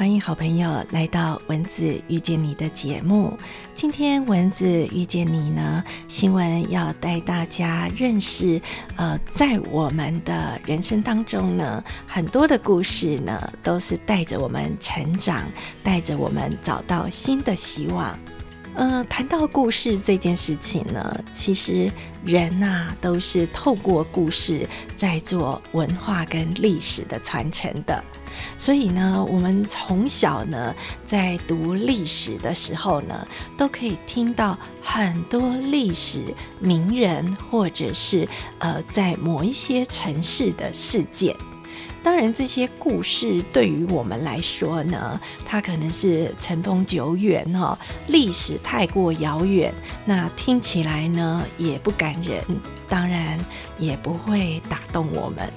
欢迎好朋友来到文字遇见你的节目。今天文字遇见你呢，新闻要带大家认识，呃，在我们的人生当中呢，很多的故事呢，都是带着我们成长，带着我们找到新的希望。呃，谈到故事这件事情呢，其实人呐都是透过故事在做文化跟历史的传承的。所以呢，我们从小呢在读历史的时候呢，都可以听到很多历史名人或者是呃在某一些城市的事件。当然，这些故事对于我们来说呢，它可能是尘封久远哦，历史太过遥远，那听起来呢也不感人，当然也不会打动我们。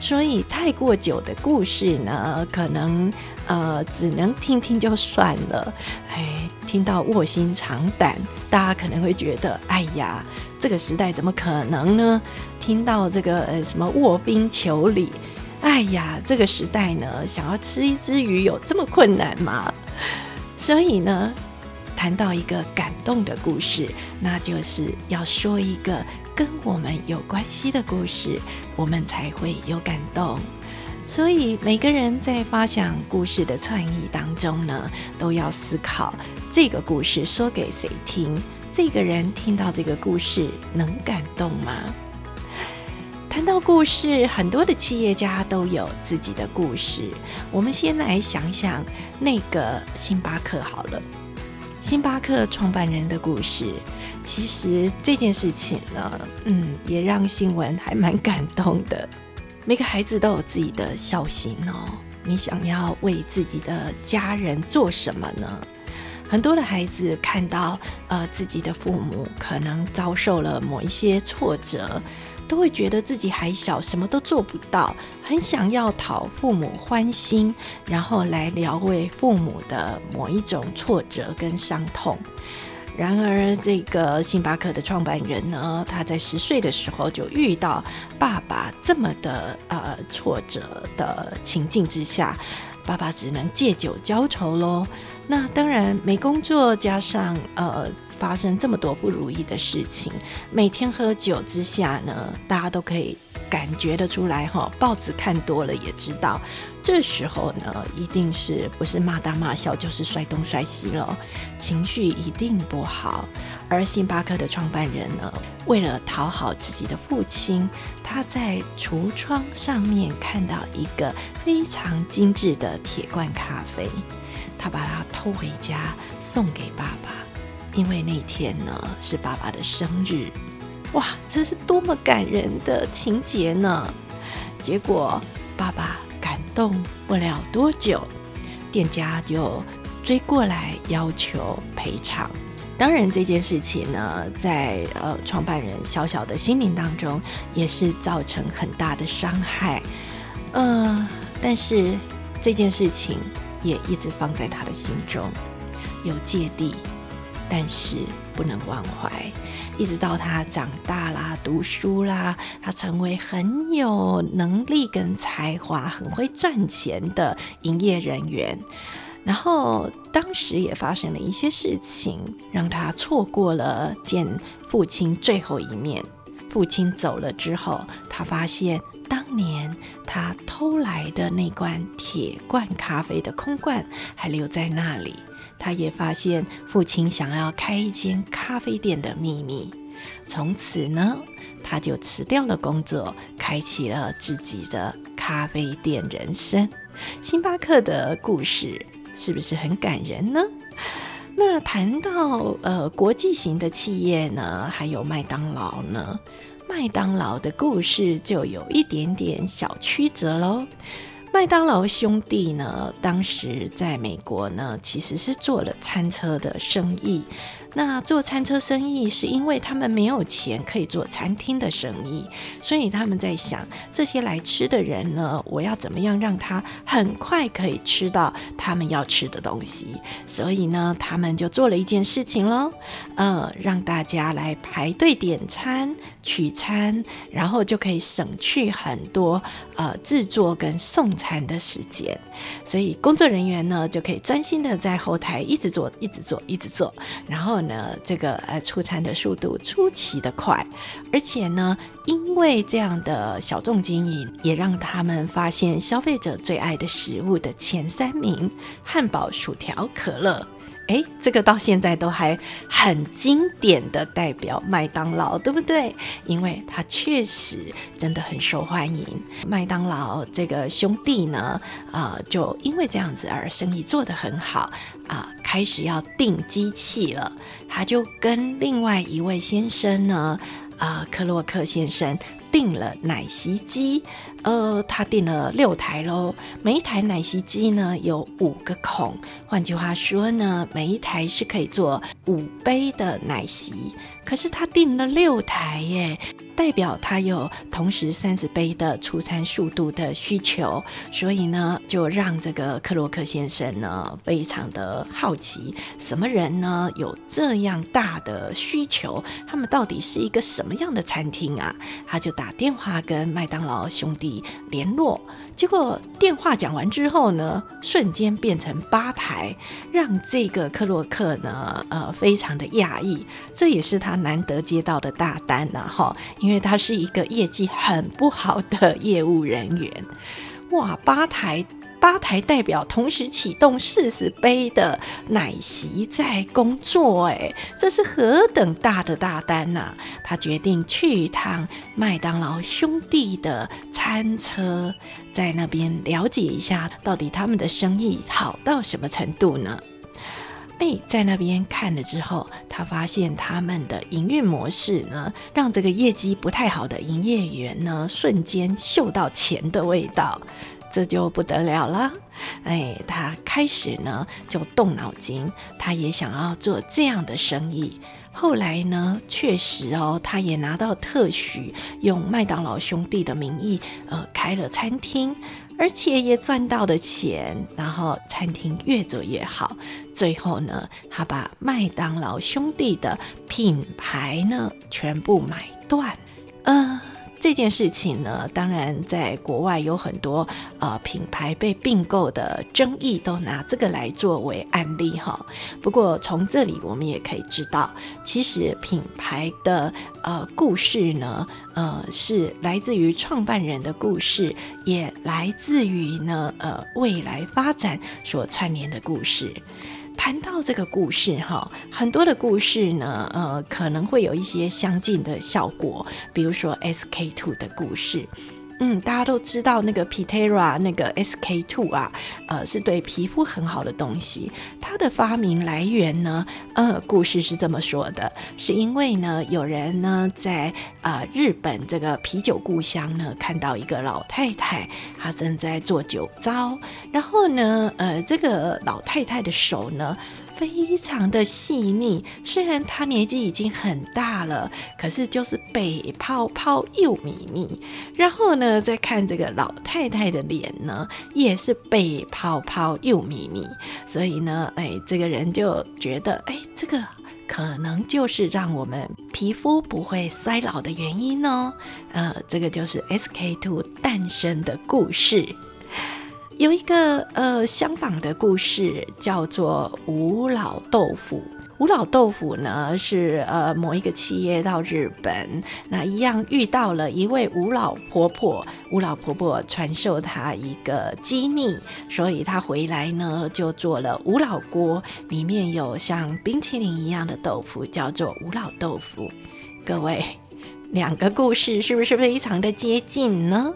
所以，太过久的故事呢，可能呃只能听听就算了。哎，听到卧薪尝胆，大家可能会觉得，哎呀，这个时代怎么可能呢？听到这个呃什么卧冰求鲤，哎呀，这个时代呢，想要吃一只鱼有这么困难吗？所以呢，谈到一个感动的故事，那就是要说一个。跟我们有关系的故事，我们才会有感动。所以每个人在发想故事的创意当中呢，都要思考这个故事说给谁听，这个人听到这个故事能感动吗？谈到故事，很多的企业家都有自己的故事。我们先来想想那个星巴克好了。星巴克创办人的故事，其实这件事情呢，嗯，也让新闻还蛮感动的。每个孩子都有自己的孝心哦，你想要为自己的家人做什么呢？很多的孩子看到呃自己的父母可能遭受了某一些挫折。都会觉得自己还小，什么都做不到，很想要讨父母欢心，然后来疗慰父母的某一种挫折跟伤痛。然而，这个星巴克的创办人呢，他在十岁的时候就遇到爸爸这么的呃挫折的情境之下，爸爸只能借酒浇愁喽。那当然没工作，加上呃发生这么多不如意的事情，每天喝酒之下呢，大家都可以感觉得出来哈。报纸看多了也知道，这时候呢，一定是不是骂大骂小，就是摔东摔西了，情绪一定不好。而星巴克的创办人呢，为了讨好自己的父亲，他在橱窗上面看到一个非常精致的铁罐咖啡。他把它偷回家送给爸爸，因为那天呢是爸爸的生日。哇，这是多么感人的情节呢！结果爸爸感动不了多久，店家就追过来要求赔偿。当然，这件事情呢，在呃创办人小小的心灵当中，也是造成很大的伤害。呃，但是这件事情。也一直放在他的心中，有芥蒂，但是不能忘怀。一直到他长大啦、读书啦，他成为很有能力跟才华、很会赚钱的营业人员。然后当时也发生了一些事情，让他错过了见父亲最后一面。父亲走了之后，他发现。当年他偷来的那罐铁罐咖啡的空罐还留在那里，他也发现父亲想要开一间咖啡店的秘密。从此呢，他就辞掉了工作，开启了自己的咖啡店人生。星巴克的故事是不是很感人呢？那谈到呃国际型的企业呢，还有麦当劳呢？麦当劳的故事就有一点点小曲折喽。麦当劳兄弟呢，当时在美国呢，其实是做了餐车的生意。那做餐车生意是因为他们没有钱可以做餐厅的生意，所以他们在想这些来吃的人呢，我要怎么样让他很快可以吃到他们要吃的东西？所以呢，他们就做了一件事情喽，呃，让大家来排队点餐、取餐，然后就可以省去很多呃制作跟送餐的时间，所以工作人员呢就可以专心的在后台一直做、一直做、一直做，然后呢，这个呃出餐的速度出奇的快，而且呢，因为这样的小众经营，也让他们发现消费者最爱的食物的前三名：汉堡、薯条、可乐。哎，这个到现在都还很经典的代表麦当劳，对不对？因为它确实真的很受欢迎。麦当劳这个兄弟呢，啊，就因为这样子而生意做得很好啊，开始要订机器了。他就跟另外一位先生呢，啊，克洛克先生订了奶昔机。呃，他订了六台喽，每一台奶昔机呢有五个孔，换句话说呢，每一台是可以做五杯的奶昔。可是他订了六台耶，代表他有同时三十杯的出餐速度的需求，所以呢，就让这个克洛克先生呢非常的好奇，什么人呢有这样大的需求？他们到底是一个什么样的餐厅啊？他就打电话跟麦当劳兄弟。联络，结果电话讲完之后呢，瞬间变成吧台，让这个克洛克呢，呃，非常的讶异。这也是他难得接到的大单呐，哈，因为他是一个业绩很不好的业务人员。哇，吧台。八台代表同时启动四十杯的奶昔在工作，哎，这是何等大的大单呐！他决定去一趟麦当劳兄弟的餐车，在那边了解一下，到底他们的生意好到什么程度呢？哎，在那边看了之后，他发现他们的营运模式呢，让这个业绩不太好的营业员呢，瞬间嗅到钱的味道。这就不得了了，哎，他开始呢就动脑筋，他也想要做这样的生意。后来呢，确实哦，他也拿到特许，用麦当劳兄弟的名义，呃，开了餐厅，而且也赚到了钱。然后餐厅越做越好，最后呢，他把麦当劳兄弟的品牌呢全部买断，嗯。这件事情呢，当然在国外有很多呃品牌被并购的争议，都拿这个来作为案例哈。不过从这里我们也可以知道，其实品牌的呃故事呢，呃是来自于创办人的故事，也来自于呢呃未来发展所串联的故事。谈到这个故事哈，很多的故事呢，呃，可能会有一些相近的效果，比如说 SK two 的故事。嗯，大家都知道那个 Pitera 那个 SK two 啊，呃，是对皮肤很好的东西。它的发明来源呢，呃，故事是这么说的：是因为呢，有人呢在啊日本这个啤酒故乡呢，看到一个老太太，她正在做酒糟，然后呢，呃，这个老太太的手呢。非常的细腻，虽然他年纪已经很大了，可是就是北泡泡又咪咪。然后呢，再看这个老太太的脸呢，也是北泡泡又咪咪。所以呢，哎，这个人就觉得，哎，这个可能就是让我们皮肤不会衰老的原因哦。呃，这个就是 SK two 诞生的故事。有一个呃相仿的故事，叫做吴老豆腐。吴老豆腐呢是呃某一个企业到日本，那一样遇到了一位吴老婆婆。吴老婆婆传授她一个机密，所以她回来呢就做了吴老锅，里面有像冰淇淋一样的豆腐，叫做吴老豆腐。各位，两个故事是不是非常的接近呢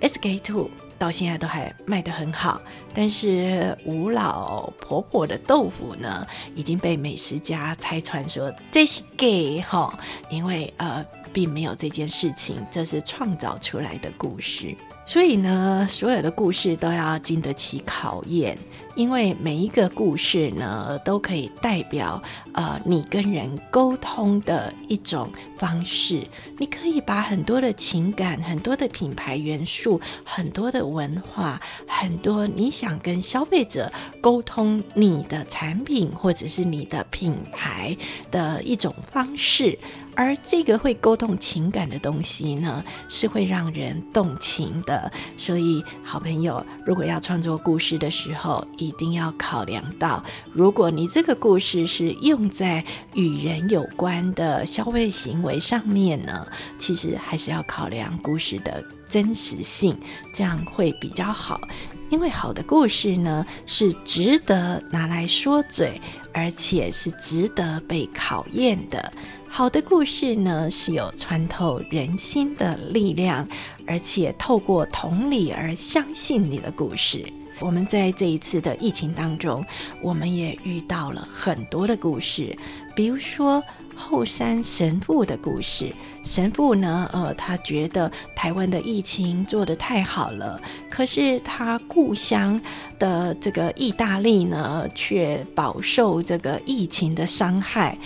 ？SK Two。到现在都还卖得很好，但是吴老婆婆的豆腐呢，已经被美食家拆穿说这是 gay 哈，因为呃并没有这件事情，这是创造出来的故事。所以呢，所有的故事都要经得起考验。因为每一个故事呢，都可以代表呃你跟人沟通的一种方式。你可以把很多的情感、很多的品牌元素、很多的文化、很多你想跟消费者沟通你的产品或者是你的品牌的一种方式。而这个会沟通情感的东西呢，是会让人动情的。所以，好朋友，如果要创作故事的时候，一定要考量到，如果你这个故事是用在与人有关的消费行为上面呢，其实还是要考量故事的真实性，这样会比较好。因为好的故事呢，是值得拿来说嘴，而且是值得被考验的。好的故事呢，是有穿透人心的力量，而且透过同理而相信你的故事。我们在这一次的疫情当中，我们也遇到了很多的故事，比如说后山神父的故事。神父呢，呃，他觉得台湾的疫情做得太好了，可是他故乡的这个意大利呢，却饱受这个疫情的伤害。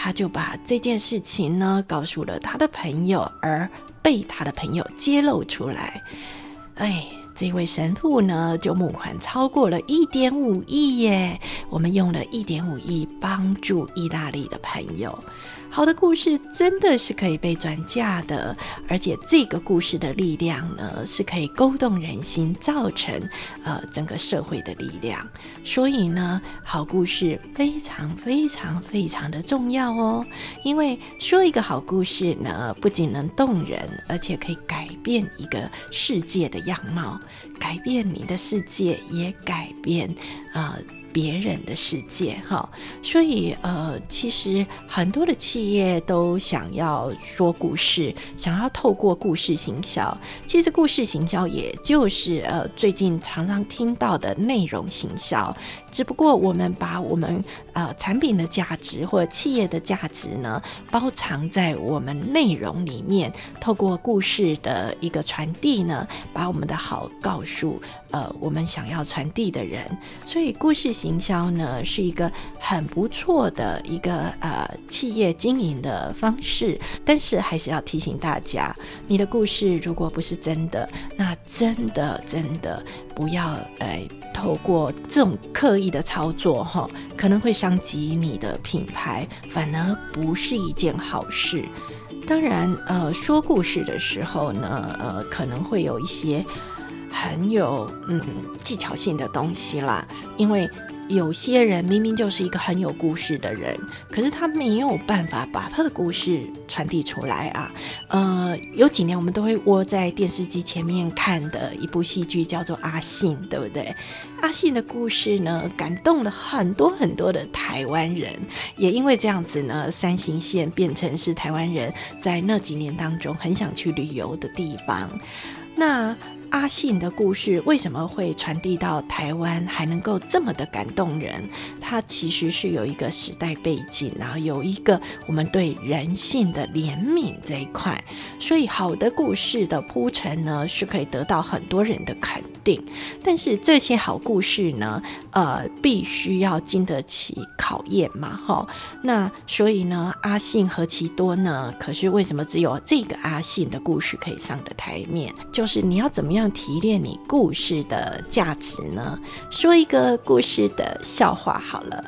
他就把这件事情呢告诉了他的朋友，而被他的朋友揭露出来。哎，这位神父呢就募款超过了一点五亿耶！我们用了一点五亿帮助意大利的朋友。好的故事真的是可以被转嫁的，而且这个故事的力量呢，是可以勾动人心，造成呃整个社会的力量。所以呢，好故事非常非常非常的重要哦。因为说一个好故事呢，不仅能动人，而且可以改变一个世界的样貌，改变你的世界，也改变啊。别人的世界，哈，所以呃，其实很多的企业都想要说故事，想要透过故事行销。其实故事行销也就是呃最近常常听到的内容行销，只不过我们把我们呃产品的价值或者企业的价值呢，包藏在我们内容里面，透过故事的一个传递呢，把我们的好告诉呃我们想要传递的人。所以故事。行销呢是一个很不错的一个呃企业经营的方式，但是还是要提醒大家，你的故事如果不是真的，那真的真的不要呃透过这种刻意的操作哈，可能会伤及你的品牌，反而不是一件好事。当然，呃，说故事的时候呢，呃，可能会有一些很有嗯技巧性的东西啦，因为。有些人明明就是一个很有故事的人，可是他没有办法把他的故事传递出来啊。呃，有几年我们都会窝在电视机前面看的一部戏剧叫做《阿信》，对不对？阿信的故事呢，感动了很多很多的台湾人，也因为这样子呢，三行线变成是台湾人在那几年当中很想去旅游的地方。那。阿信的故事为什么会传递到台湾，还能够这么的感动人？它其实是有一个时代背景，然后有一个我们对人性的怜悯这一块。所以，好的故事的铺陈呢，是可以得到很多人的肯定。但是，这些好故事呢，呃，必须要经得起考验嘛，哈。那所以呢，阿信何其多呢？可是为什么只有这个阿信的故事可以上的台面？就是你要怎么样？样提炼你故事的价值呢？说一个故事的笑话好了。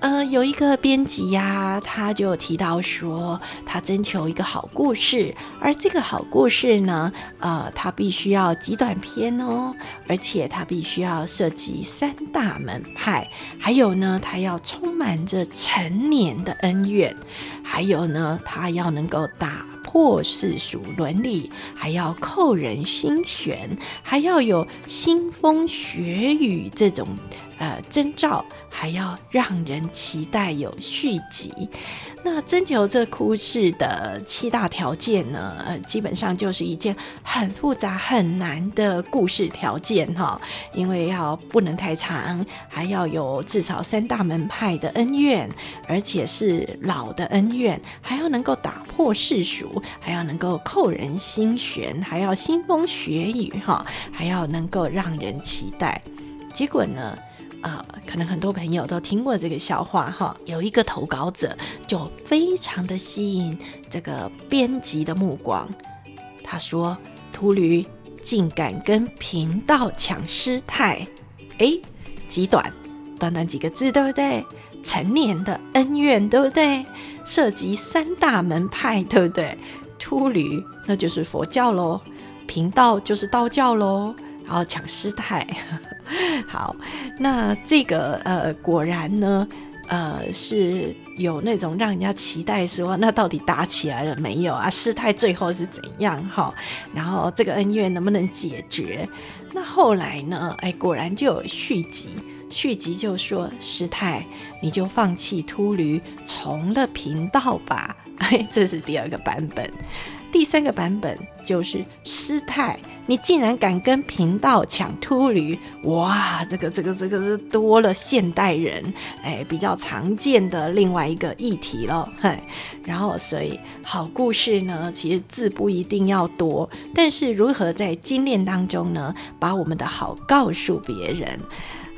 呃，有一个编辑呀，他就提到说，他征求一个好故事，而这个好故事呢，呃，他必须要极短篇哦，而且他必须要涉及三大门派，还有呢，他要充满着陈年的恩怨，还有呢，他要能够打。破世俗伦理，还要扣人心弦，还要有腥风血雨这种呃征兆，还要让人期待有续集。那征求这故事的七大条件呢？呃，基本上就是一件很复杂、很难的故事条件哈，因为要不能太长，还要有至少三大门派的恩怨，而且是老的恩怨，还要能够打破世俗，还要能够扣人心弦，还要腥风血雨哈，还要能够让人期待。结果呢？啊，可能很多朋友都听过这个笑话哈。有一个投稿者就非常的吸引这个编辑的目光。他说：“秃驴竟敢跟贫道抢师太，哎，极短，短短几个字，对不对？成年的恩怨，对不对？涉及三大门派，对不对？秃驴那就是佛教喽，贫道就是道教喽，然后抢师太。”好，那这个呃，果然呢，呃，是有那种让人家期待说，那到底打起来了没有啊？师太最后是怎样哈？然后这个恩怨能不能解决？那后来呢？哎，果然就有续集，续集就说师太，你就放弃秃驴，从了频道吧。哎，这是第二个版本。第三个版本就是师太，你竟然敢跟贫道抢秃驴，哇，这个这个这个是多了现代人哎比较常见的另外一个议题了，嘿。然后所以好故事呢，其实字不一定要多，但是如何在精炼当中呢，把我们的好告诉别人。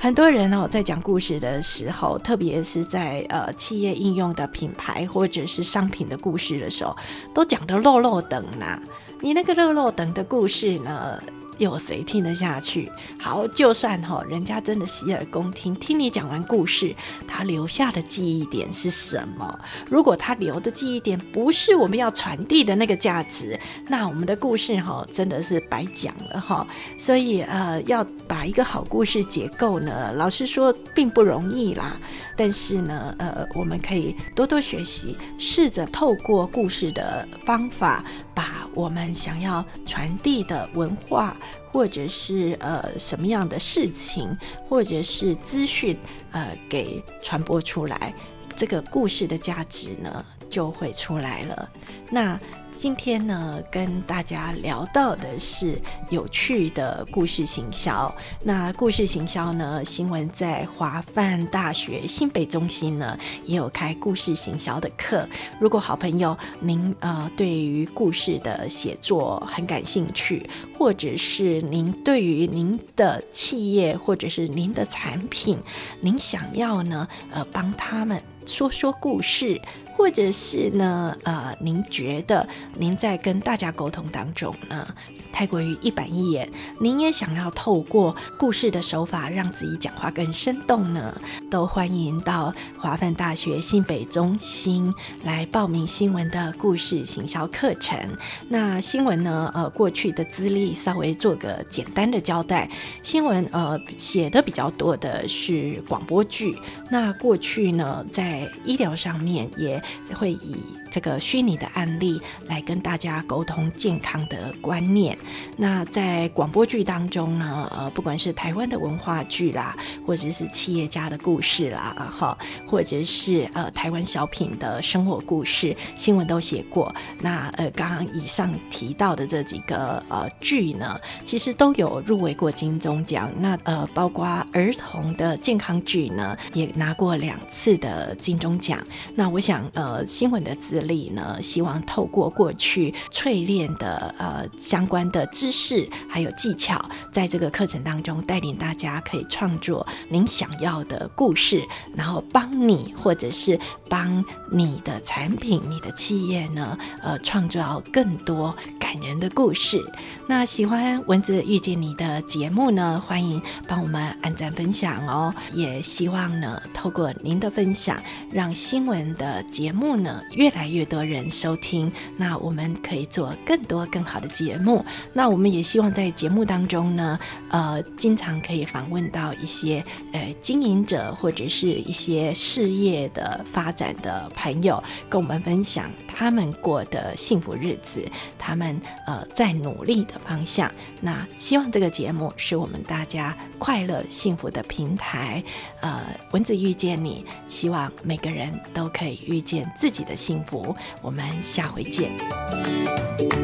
很多人哦，在讲故事的时候，特别是在呃企业应用的品牌或者是商品的故事的时候，都讲的漏漏等呐。你那个漏漏等的故事呢？有谁听得下去？好，就算哈，人家真的洗耳恭听，听你讲完故事，他留下的记忆点是什么？如果他留的记忆点不是我们要传递的那个价值，那我们的故事哈真的是白讲了哈。所以呃，要把一个好故事结构呢，老实说并不容易啦。但是呢，呃，我们可以多多学习，试着透过故事的方法，把我们想要传递的文化，或者是呃什么样的事情，或者是资讯，呃，给传播出来，这个故事的价值呢，就会出来了。那。今天呢，跟大家聊到的是有趣的故事行销。那故事行销呢，新闻在华范大学新北中心呢也有开故事行销的课。如果好朋友您呃对于故事的写作很感兴趣，或者是您对于您的企业或者是您的产品，您想要呢呃帮他们说说故事。或者是呢，呃，您觉得您在跟大家沟通当中呢，太过于一板一眼，您也想要透过故事的手法让自己讲话更生动呢，都欢迎到华范大学新北中心来报名新闻的故事行销课程。那新闻呢，呃，过去的资历稍微做个简单的交代。新闻呃写的比较多的是广播剧，那过去呢，在医疗上面也。会以这个虚拟的案例来跟大家沟通健康的观念。那在广播剧当中呢，呃，不管是台湾的文化剧啦，或者是企业家的故事啦，哈，或者是呃台湾小品的生活故事，新闻都写过。那呃，刚刚以上提到的这几个呃剧呢，其实都有入围过金钟奖。那呃，包括儿童的健康剧呢，也拿过两次的金钟奖。那我想。呃，新闻的资历呢，希望透过过去淬炼的呃相关的知识还有技巧，在这个课程当中带领大家可以创作您想要的故事，然后帮你或者是帮你的产品、你的企业呢，呃，创造更多感人的故事。那喜欢文子遇见你的节目呢，欢迎帮我们按赞分享哦。也希望呢，透过您的分享，让新闻的节节目呢越来越越多人收听，那我们可以做更多更好的节目。那我们也希望在节目当中呢，呃，经常可以访问到一些呃经营者或者是一些事业的发展的朋友，跟我们分享他们过的幸福日子，他们呃在努力的方向。那希望这个节目是我们大家快乐幸福的平台。呃，蚊子遇见你，希望每个人都可以遇见自己的幸福我们下回见。